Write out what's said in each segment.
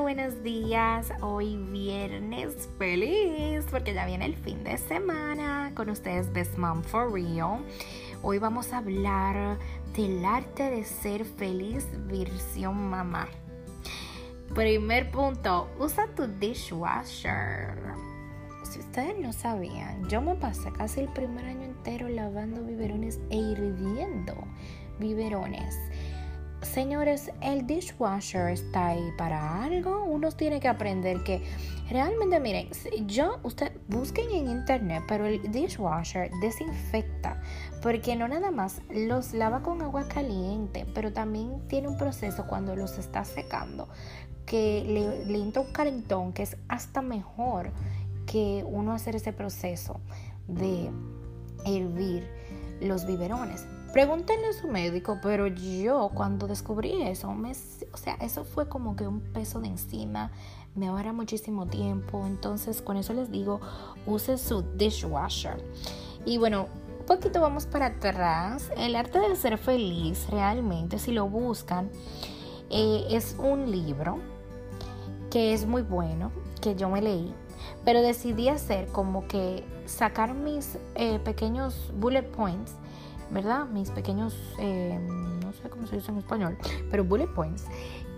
Buenos días. Hoy viernes feliz porque ya viene el fin de semana con ustedes Best Mom for Real. Hoy vamos a hablar del arte de ser feliz versión mamá. Primer punto, usa tu dishwasher. Si ustedes no sabían, yo me pasé casi el primer año entero lavando biberones e hirviendo biberones. Señores, el dishwasher está ahí para algo. Uno tiene que aprender que realmente, miren, yo, usted busquen en internet, pero el dishwasher desinfecta, porque no nada más los lava con agua caliente, pero también tiene un proceso cuando los está secando que le, le entra un calentón que es hasta mejor que uno hacer ese proceso de hervir los biberones. Pregúntenle a su médico, pero yo cuando descubrí eso, o sea, eso fue como que un peso de encima, me ahorra muchísimo tiempo, entonces con eso les digo, use su dishwasher. Y bueno, un poquito vamos para atrás, el arte de ser feliz realmente, si lo buscan, eh, es un libro que es muy bueno, que yo me leí, pero decidí hacer como que sacar mis eh, pequeños bullet points ¿verdad? Mis pequeños, eh, no sé cómo se dice en español, pero bullet points,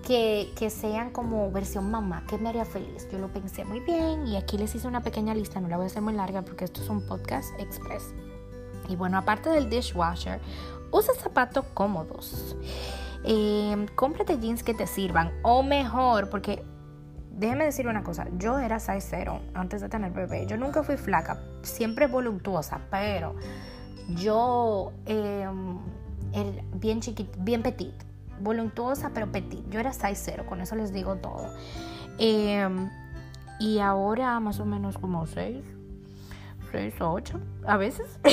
que, que, sean como versión mamá, que me haría feliz. Yo lo pensé muy bien y aquí les hice una pequeña lista, no la voy a hacer muy larga porque esto es un podcast express. Y bueno, aparte del dishwasher, usa zapatos cómodos. Eh, cómprate jeans que te sirvan o mejor, porque déjeme decir una cosa, yo era size 0 antes de tener bebé. Yo nunca fui flaca, siempre voluptuosa, pero yo em, bien chiquita, bien petit, voluntuosa pero petit. Yo era size 0, con eso les digo todo. Em, y ahora más o menos como 6, 6 o 8, a veces.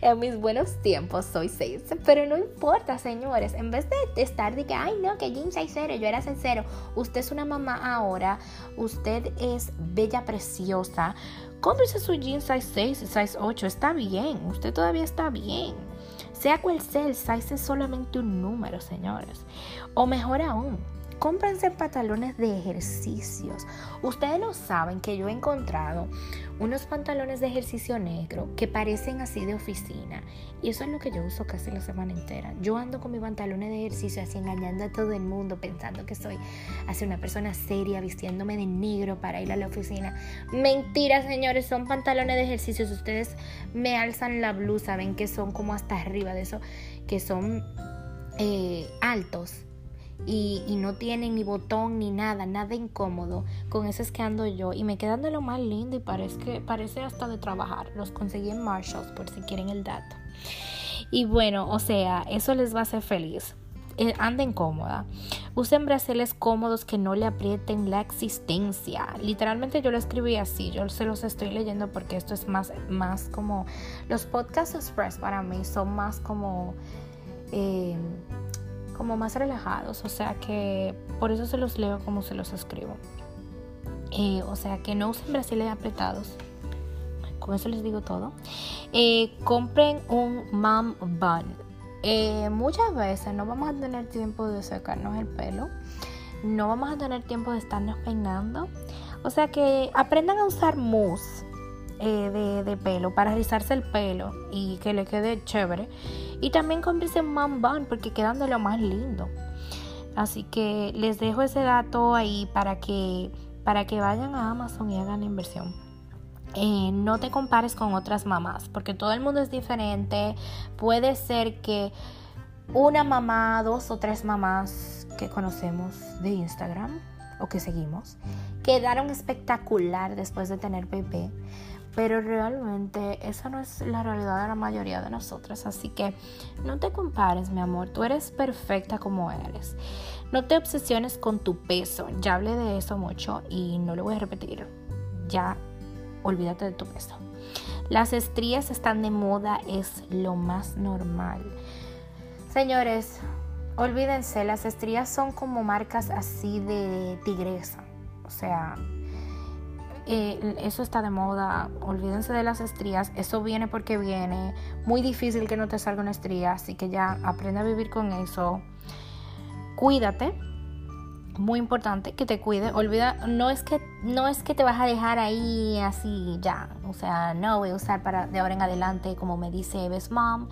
en mis buenos tiempos soy 6. Pero no importa, señores. En vez de estar de que, ay, no, que Jean 0, yo era 0. Usted es una mamá ahora. Usted es bella, preciosa. Cómprese su jean size 6 y size 8. Está bien. Usted todavía está bien. Sea cual sea, el size es solamente un número, señores. O mejor aún, cómprense pantalones de ejercicios. Ustedes no saben que yo he encontrado unos pantalones de ejercicio negro que parecen así de oficina. Y eso es lo que yo uso casi la semana entera. Yo ando con mis pantalones de ejercicio así engañando a todo el mundo pensando que soy así una persona seria vistiéndome de negro para ir a la oficina. Mentira, señores, son pantalones de ejercicio. Ustedes me alzan la blusa, ven que son como hasta arriba de eso, que son eh, altos y, no tienen ni botón ni nada, nada incómodo. Con eso es que ando yo y me quedan de lo más lindo y parece, parece hasta de trabajar. Los conseguí en Marshalls por si quieren el dato. Y bueno, o sea, eso les va a hacer feliz. Eh, anden cómoda. Usen brasiles cómodos que no le aprieten la existencia. Literalmente yo lo escribí así. Yo se los estoy leyendo porque esto es más, más como. Los podcasts express para mí son más como. Eh, como más relajados, o sea que por eso se los leo como se los escribo. Eh, o sea que no usen brasiles apretados. Con eso les digo todo. Eh, compren un mom bun. Eh, muchas veces no vamos a tener tiempo de secarnos el pelo. No vamos a tener tiempo de estarnos peinando. O sea que aprendan a usar mousse eh, de, pelo para rizarse el pelo y que le quede chévere. Y también cómprense man bun porque quedan de lo más lindo. Así que les dejo ese dato ahí para que, para que vayan a Amazon y hagan la inversión. Eh, no te compares con otras mamás porque todo el mundo es diferente. Puede ser que una mamá, dos o tres mamás que conocemos de Instagram o que seguimos quedaron espectacular después de tener bebé. Pero realmente esa no es la realidad de la mayoría de nosotras. Así que no te compares, mi amor. Tú eres perfecta como eres. No te obsesiones con tu peso. Ya hablé de eso mucho y no lo voy a repetir. Ya olvídate de tu peso. Las estrías están de moda, es lo más normal. Señores, olvídense, las estrías son como marcas así de tigresa. O sea, eh, eso está de moda, olvídense de las estrías, eso viene porque viene, muy difícil que no te salga una estría, así que ya aprende a vivir con eso, cuídate, muy importante que te cuide. Olvida, no es que no es que te vas a dejar ahí así ya. O sea, no voy a usar para de ahora en adelante, como me dice Best Mom,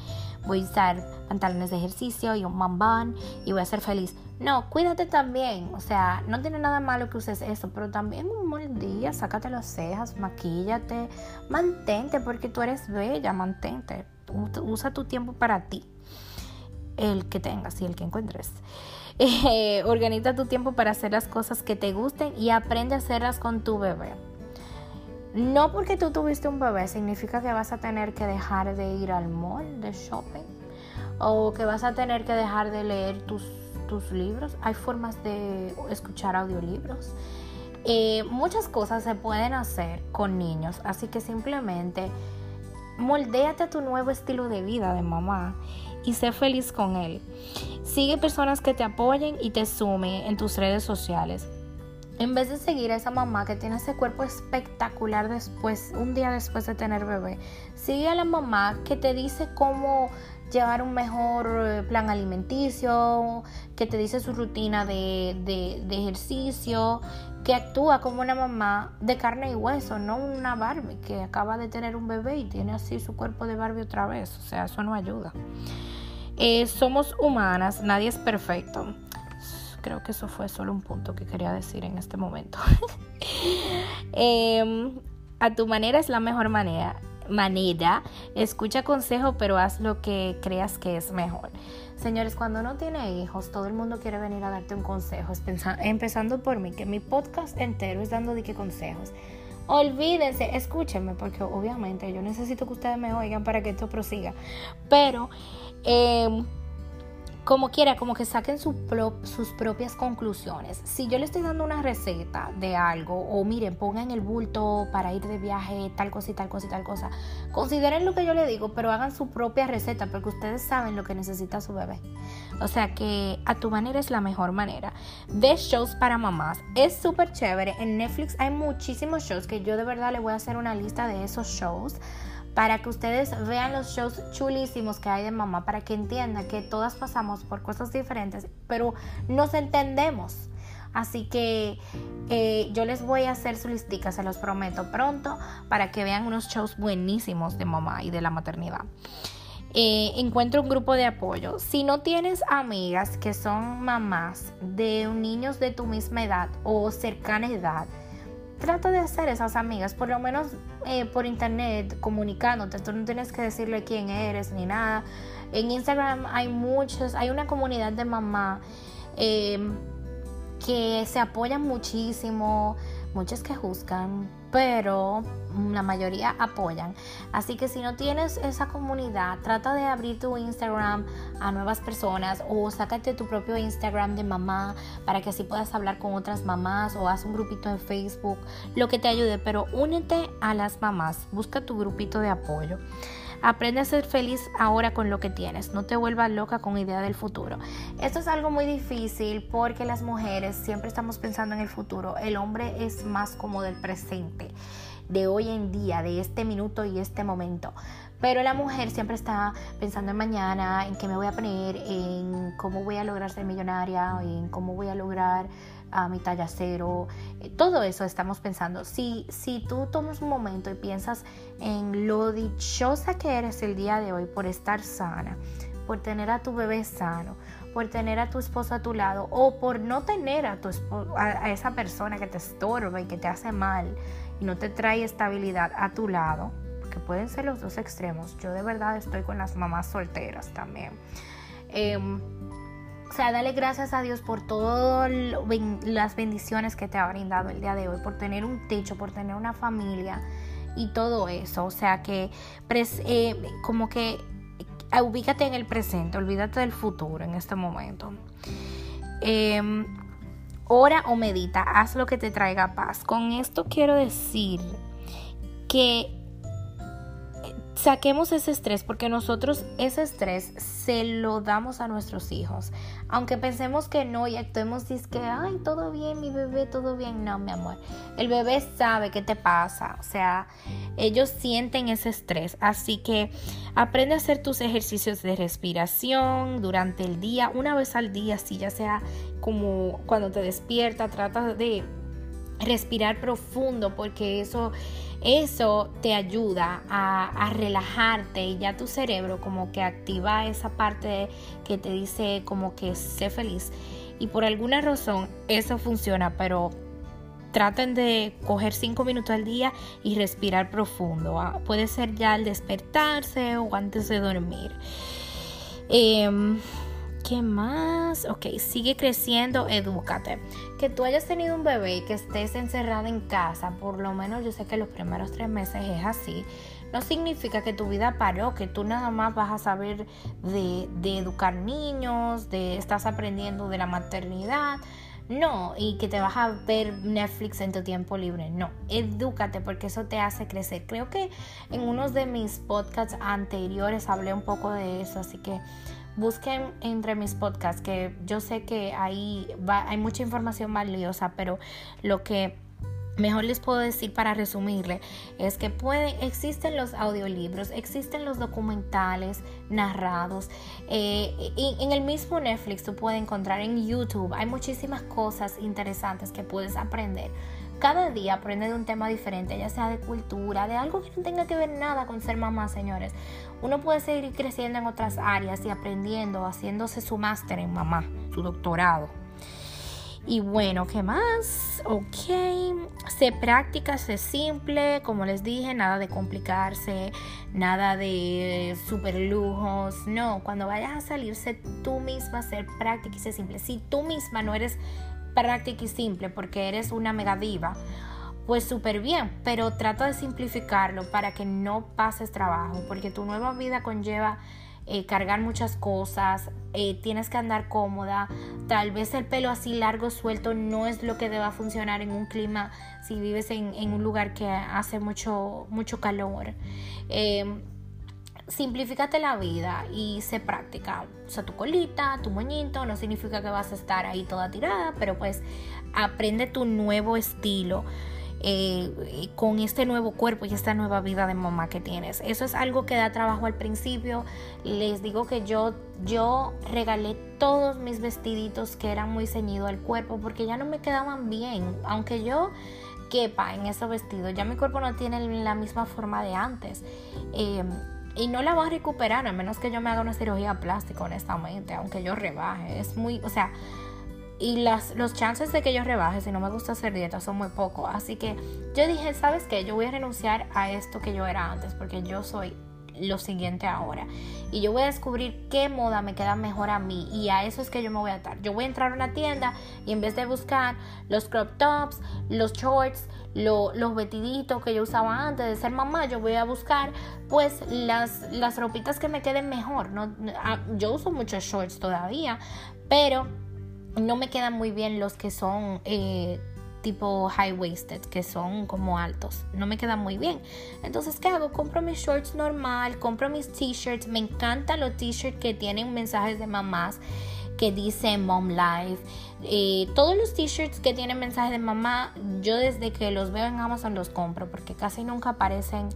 voy a usar pantalones de ejercicio y un mom bun y voy a ser feliz. No, cuídate también. O sea, no tiene nada malo que uses eso, pero también un buen día, sácate las cejas, maquíllate, mantente, porque tú eres bella, mantente. Usa tu tiempo para ti. El que tengas y el que encuentres. Eh, organiza tu tiempo para hacer las cosas que te gusten y aprende a hacerlas con tu bebé. No porque tú tuviste un bebé significa que vas a tener que dejar de ir al mall de shopping o que vas a tener que dejar de leer tus, tus libros. Hay formas de escuchar audiolibros. Eh, muchas cosas se pueden hacer con niños, así que simplemente moldéate a tu nuevo estilo de vida de mamá y sé feliz con él. Sigue personas que te apoyen y te sumen en tus redes sociales. En vez de seguir a esa mamá que tiene ese cuerpo espectacular después, un día después de tener bebé, sigue a la mamá que te dice cómo llevar un mejor eh, plan alimenticio, que te dice su rutina de, de ejercicio, que actúa como una mamá de carne y hueso, no una Barbie que acaba de tener un bebé y tiene así su cuerpo de Barbie otra vez. O sea, eso no ayuda. Eh, somos humanas, nadie es perfecto. Creo que eso fue solo un punto que quería decir en este momento. Em, a tu manera es la mejor manera. Manera, escucha consejo, pero haz lo que creas que es mejor. Señores, cuando uno tiene hijos, todo el mundo quiere venir a darte un consejo, empezando por mí, que mi podcast entero es dando de qué consejos. Olvídense, escúchenme, porque obviamente yo necesito que ustedes me oigan para que esto prosiga. Pero eh, como quiera, como que saquen sus propias conclusiones. Si yo le estoy dando una receta de algo, o miren, pongan el bulto para ir de viaje, tal cosa y tal cosa y tal cosa, consideren lo que yo le digo, pero hagan su propia receta, porque ustedes saben lo que necesita su bebé. O sea que a tu manera es la mejor manera. Ve shows para mamás, es súper chévere. En Netflix hay muchísimos shows que yo de verdad le voy a hacer una lista de esos shows para que ustedes vean los shows chulísimos que hay de mamá, para que entiendan que todas pasamos por cosas diferentes, pero nos entendemos. Así que eh, yo les voy a hacer su listica, se los prometo pronto, para que vean unos shows buenísimos de mamá y de la maternidad. Eh, encuentra un grupo de apoyo. Si no tienes amigas que son mamás de niños de tu misma edad o cercana edad, trata de hacer esas amigas, por lo menos eh, por internet, comunicándote. Tú no tienes que decirle quién eres ni nada. En Instagram hay muchos, hay una comunidad de mamá em, que se apoyan muchísimo, muchas que juzgan, pero la mayoría apoyan. Así que si no tienes esa comunidad, trata de abrir tu Instagram a nuevas personas o sácate tu propio Instagram de mamá para que así puedas hablar con otras mamás o haz un grupito en Facebook, lo que te ayude, pero únete a las mamás, busca tu grupito de apoyo. Aprende a ser feliz ahora con lo que tienes, no te vuelvas loca con idea del futuro. Esto es algo muy difícil porque las mujeres siempre estamos pensando en el futuro, el hombre es más como del presente de hoy en día, de este minuto y este momento. Pero la mujer siempre está pensando en mañana, en qué me voy a poner, en cómo voy a lograr ser millonaria, en cómo voy a lograr a mi talla. Eh, todo eso estamos pensando. Si, si tú tomas un momento y piensas en lo dichosa que eres el día de hoy por estar sana, por tener a tu bebé sano, por tener a tu esposo a tu lado o por no tener a, tu a esa persona que te estorba y que te hace mal, y no te trae estabilidad a tu lado, porque pueden ser los dos extremos. Yo de verdad estoy con las mamás solteras también. Em, o sea, dale gracias a Dios por todas las bendiciones que te ha brindado el día de hoy, por tener un techo, por tener una familia y todo eso. O sea, que eh, como que eh, ubícate en el presente, olvídate del futuro en este momento. Eh, Ora o medita, haz lo que te traiga paz. Con esto quiero decir que saquemos ese estrés porque nosotros ese estrés se lo damos a nuestros hijos. aunque pensemos que no y actuemos que, ay, todo bien, mi bebé, todo bien, no, mi amor. El bebé sabe qué te pasa, o sea, ellos sienten ese estrés, así que aprende a hacer tus ejercicios de respiración durante el día, una vez al día, si ya sea como cuando te despierta, trata de respirar profundo porque eso eso te ayuda a, relajarte y ya tu cerebro como que activa esa parte que te dice como que sé feliz. Y por alguna razón eso funciona, pero traten de coger cinco minutos al día y respirar profundo. ¿ah? Puede ser ya al despertarse o antes de dormir. Em, ¿Qué más? Ok, sigue creciendo, edúcate. Que tú hayas tenido un bebé y que estés encerrada en casa, por lo menos yo sé que los primeros tres meses es así, no significa que tu vida paró, que tú nada más vas a saber de, educar niños, de estás aprendiendo de la maternidad. No, y que te vas a ver Netflix en tu tiempo libre. No, edúcate porque eso te hace crecer. Creo que en unos de mis podcasts anteriores hablé un poco de eso, así que busquen entre mis podcasts, que yo sé que ahí hay mucha información valiosa, pero lo que mejor les puedo decir para resumirle es que pueden, existen los audiolibros, existen los documentales narrados. Eh, y en el mismo Netflix tú puedes encontrar en YouTube, hay muchísimas cosas interesantes que puedes aprender. Cada día aprende de un tema diferente, ya sea de cultura, de algo que no tenga que ver nada con ser mamá, señores. Uno puede seguir creciendo en otras áreas y aprendiendo, haciéndose su máster en mamá, su doctorado. Y bueno, ¿qué más? Ok, sé práctica, sé simple, como les dije, nada de complicarse, nada de super lujos. No, cuando vayas a salir, sé tú misma, ser práctica y sé simple. Si tú misma no eres práctica y simple porque eres una mega diva, pues súper bien, pero trata de simplificarlo para que no pases trabajo, porque tu nueva vida conlleva eh, cargar muchas cosas, eh, tienes que andar cómoda, tal vez el pelo así largo, suelto, no es lo que deba funcionar en un clima si vives en, un lugar que hace mucho, mucho calor. Eh, simplifícate la vida y sé práctica. O sea, tu colita, tu moñito, no significa que vas a estar ahí toda tirada, pero pues aprende tu nuevo estilo. Eh, con este nuevo cuerpo y esta nueva vida de mamá que tienes. Eso es algo que da trabajo al principio. Les digo que yo, yo regalé todos mis vestiditos que eran muy ceñidos al cuerpo porque ya no me quedaban bien. Aunque yo quepa en esos vestidos, ya mi cuerpo no tiene la misma forma de antes. Eh, y no la voy a recuperar a menos que yo me haga una cirugía plástica, honestamente, aunque yo rebaje. Es muy, o sea, y las, los chances de que yo rebaje, si no me gusta hacer dieta, son muy pocos. Así que yo dije, ¿sabes qué? Yo voy a renunciar a esto que yo era antes, porque yo soy lo siguiente ahora. Y yo voy a descubrir qué moda me queda mejor a mí. Y a eso es que yo me voy a atar. Yo voy a entrar a una tienda y en vez de buscar los crop tops, los shorts, los vestiditos que yo usaba antes de ser mamá, yo voy a buscar pues las, las ropitas que me queden mejor. ¿no? Ah, yo uso muchos shorts todavía, pero no me quedan muy bien los que son... Eh, tipo high waisted que son como altos. No me quedan muy bien. Entonces qué hago compro mis shorts normal compro mis t-shirts. Me encantan los t-shirts que tienen mensajes de mamás que dice Mom Life. Eh, todos los t-shirts que tienen mensaje de mamá, yo desde que los veo en Amazon los compro porque casi nunca aparecen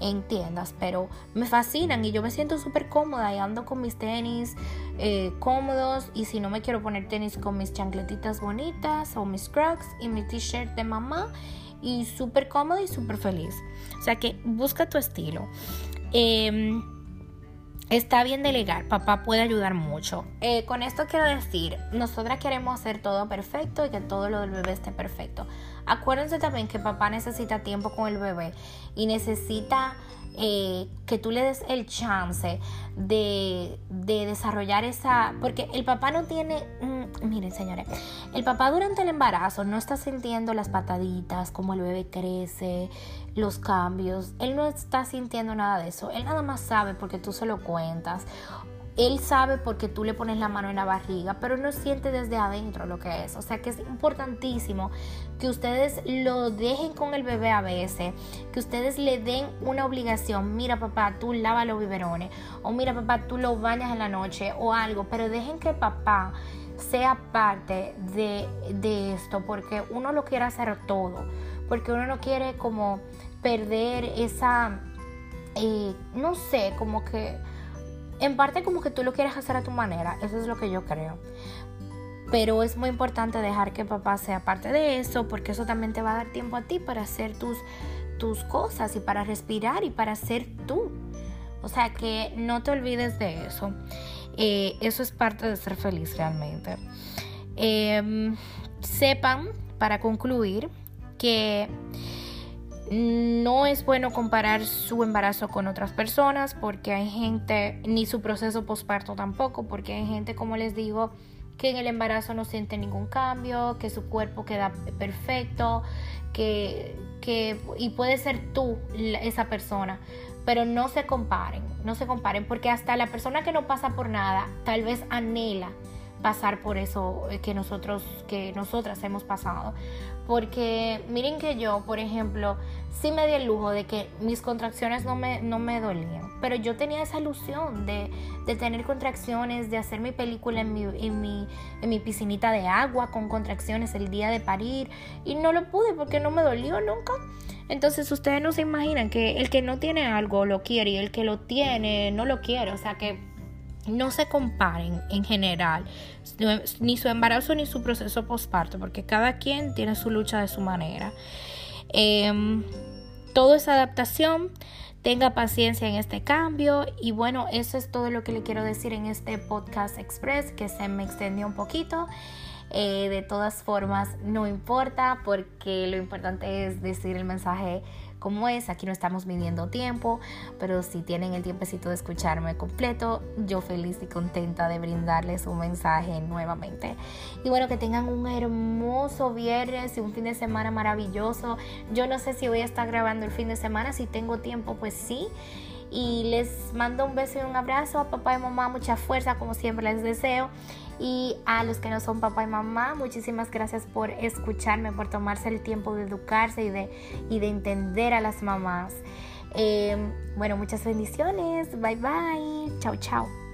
en tiendas, pero me fascinan y yo me siento súper cómoda y ando con mis tenis eh, cómodos y si no me quiero poner tenis con mis chancletitas bonitas o mis crocs y mi t-shirt de mamá y súper cómoda y súper feliz. O sea que busca tu estilo. Eh, Está bien delegar, papá puede ayudar mucho. Eh, con esto quiero decir, nosotras queremos hacer todo perfecto y que todo lo del bebé esté perfecto. Acuérdense también que papá necesita tiempo con el bebé y necesita eh, que tú le des el chance de, desarrollar esa... Porque el papá no tiene... Mm, miren señores, el papá durante el embarazo no está sintiendo las pataditas, como el bebé crece, los cambios. Él no está sintiendo nada de eso. Él nada más sabe porque tú se lo cuentas él sabe porque tú le pones la mano en la barriga, pero no siente desde adentro lo que es. O sea que es importantísimo que ustedes lo dejen con el bebé a veces, que ustedes le den una obligación. Mira papá, tú lava los biberones. O mira papá, tú lo bañas en la noche o algo. Pero dejen que papá sea parte de, de esto porque uno lo quiere hacer todo. Porque uno no quiere como perder esa, eh, no sé, como que en parte como que tú lo quieres hacer a tu manera, eso es lo que yo creo. Pero es muy importante dejar que papá sea parte de eso, porque eso también te va a dar tiempo a ti para hacer tus, tus cosas y para respirar y para ser tú. O sea que no te olvides de eso. Eh, eso es parte de ser feliz realmente. Em, sepan, para concluir, que no es bueno comparar su embarazo con otras personas porque hay gente, ni su proceso posparto tampoco, porque hay gente, como les digo, que en el embarazo no siente ningún cambio, que su cuerpo queda perfecto, que, que y puede ser tú esa persona, pero no se comparen, no se comparen, porque hasta la persona que no pasa por nada tal vez anhela pasar por eso que nosotros, que nosotras hemos pasado. Porque miren que yo, por ejemplo, sí me di el lujo de que mis contracciones no me, no me dolían. Pero yo tenía esa ilusión de, de tener contracciones, de hacer mi película en mi, en, mi, en mi piscinita de agua con contracciones el día de parir. Y no lo pude porque no me dolió nunca. Entonces ustedes no se imaginan que el que no tiene algo lo quiere y el que lo tiene no lo quiere. O sea que no se comparen en general ni su embarazo ni su proceso postparto, porque cada quien tiene su lucha de su manera. Em, todo es adaptación. Tenga paciencia en este cambio y bueno, eso es todo lo que le quiero decir en este podcast express que se me extendió un poquito. Eh, de todas formas, no importa porque lo importante es decir el mensaje como es. Aquí no estamos midiendo tiempo, pero si tienen el tiempecito de escucharme completo, yo feliz y contenta de brindarles un mensaje nuevamente. Y bueno, que tengan un hermoso viernes y un fin de semana maravilloso. Yo no sé si voy a estar grabando el fin de semana, si tengo tiempo, pues sí. Y les mando un beso y un abrazo a papá y mamá, mucha fuerza como siempre les deseo. Y a los que no son papá y mamá, muchísimas gracias por escucharme, por tomarse el tiempo de educarse y de, y de entender a las mamás. Eh, bueno, muchas bendiciones. Bye bye. Chao, chao.